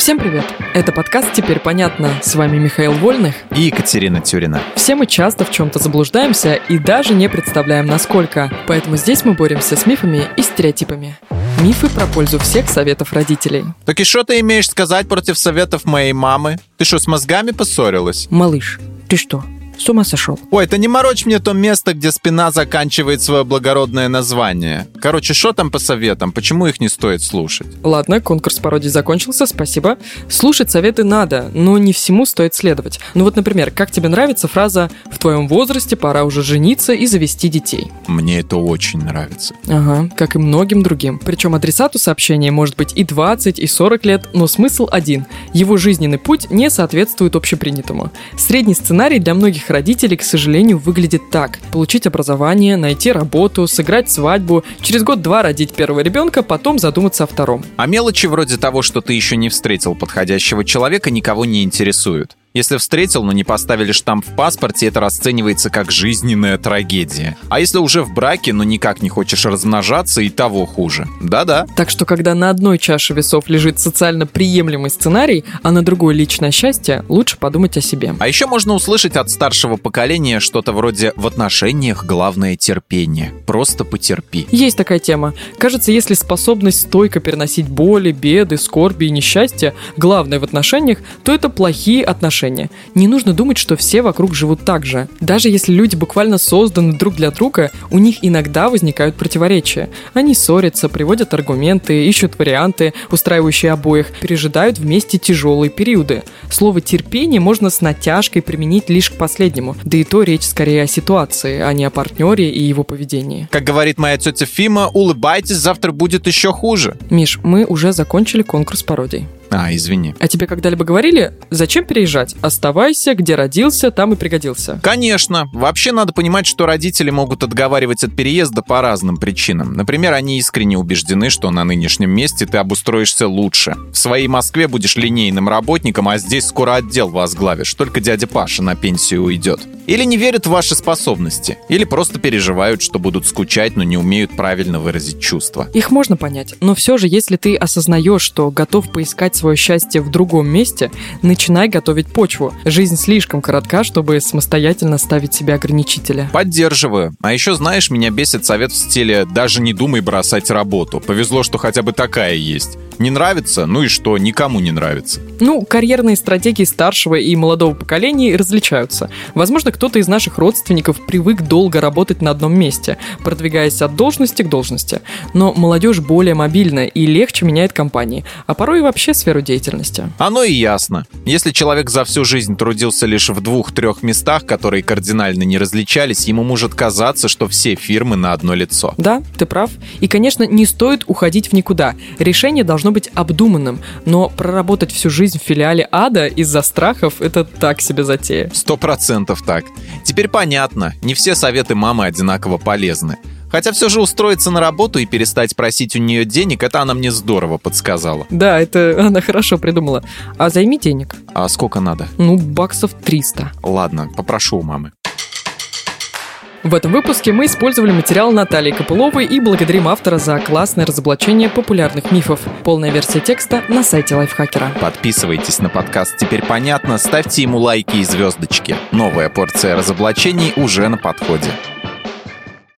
Всем привет! Это подкаст «Теперь понятно». С вами Михаил Вольных и Екатерина Тюрина. Все мы часто в чем-то заблуждаемся и даже не представляем, насколько. Поэтому здесь мы боремся с мифами и стереотипами. Мифы про пользу всех советов родителей. Так и что ты имеешь сказать против советов моей мамы? Ты что, с мозгами поссорилась? Малыш, ты что, с ума сошел. Ой, это не морочь мне то место, где спина заканчивает свое благородное название. Короче, что там по советам? Почему их не стоит слушать? Ладно, конкурс пародий закончился, спасибо. Слушать советы надо, но не всему стоит следовать. Ну вот, например, как тебе нравится фраза «В твоем возрасте пора уже жениться и завести детей»? Мне это очень нравится. Ага, как и многим другим. Причем адресату сообщения может быть и 20, и 40 лет, но смысл один. Его жизненный путь не соответствует общепринятому. Средний сценарий для многих родителей, к сожалению, выглядит так. Получить образование, найти работу, сыграть свадьбу, через год-два родить первого ребенка, потом задуматься о втором. А мелочи вроде того, что ты еще не встретил подходящего человека, никого не интересуют. Если встретил, но не поставили штамп в паспорте, это расценивается как жизненная трагедия. А если уже в браке, но никак не хочешь размножаться, и того хуже. Да-да. Так что, когда на одной чаше весов лежит социально приемлемый сценарий, а на другой личное счастье, лучше подумать о себе. А еще можно услышать от старшего поколения что-то вроде «в отношениях главное терпение». Просто потерпи. Есть такая тема. Кажется, если способность стойко переносить боли, беды, скорби и несчастье главное в отношениях, то это плохие отношения отношения. Не нужно думать, что все вокруг живут так же. Даже если люди буквально созданы друг для друга, у них иногда возникают противоречия. Они ссорятся, приводят аргументы, ищут варианты, устраивающие обоих, пережидают вместе тяжелые периоды. Слово «терпение» можно с натяжкой применить лишь к последнему. Да и то речь скорее о ситуации, а не о партнере и его поведении. Как говорит моя тетя Фима, улыбайтесь, завтра будет еще хуже. Миш, мы уже закончили конкурс пародий. А, извини. А тебе когда-либо говорили, зачем переезжать? Оставайся, где родился, там и пригодился. Конечно. Вообще надо понимать, что родители могут отговаривать от переезда по разным причинам. Например, они искренне убеждены, что на нынешнем месте ты обустроишься лучше. В своей Москве будешь линейным работником, а здесь скоро отдел возглавишь. Только дядя Паша на пенсию уйдет. Или не верят в ваши способности. Или просто переживают, что будут скучать, но не умеют правильно выразить чувства. Их можно понять. Но все же, если ты осознаешь, что готов поискать свое счастье в другом месте, начинай готовить почву. Жизнь слишком коротка, чтобы самостоятельно ставить себе ограничители. Поддерживаю. А еще, знаешь, меня бесит совет в стиле «даже не думай бросать работу». Повезло, что хотя бы такая есть. Не нравится? Ну и что? Никому не нравится. Ну, карьерные стратегии старшего и молодого поколений различаются. Возможно, кто-то из наших родственников привык долго работать на одном месте, продвигаясь от должности к должности. Но молодежь более мобильна и легче меняет компании, а порой и вообще сферу деятельности. Оно и ясно. Если человек за всю жизнь трудился лишь в двух-трех местах, которые кардинально не различались, ему может казаться, что все фирмы на одно лицо. Да, ты прав. И, конечно, не стоит уходить в никуда. Решение должно должно быть обдуманным, но проработать всю жизнь в филиале ада из-за страхов – это так себе затея. Сто процентов так. Теперь понятно, не все советы мамы одинаково полезны. Хотя все же устроиться на работу и перестать просить у нее денег, это она мне здорово подсказала. Да, это она хорошо придумала. А займи денег. А сколько надо? Ну, баксов 300. Ладно, попрошу у мамы. В этом выпуске мы использовали материал Натальи Копыловой и благодарим автора за классное разоблачение популярных мифов. Полная версия текста на сайте Лайфхакера. Подписывайтесь на подкаст «Теперь понятно», ставьте ему лайки и звездочки. Новая порция разоблачений уже на подходе.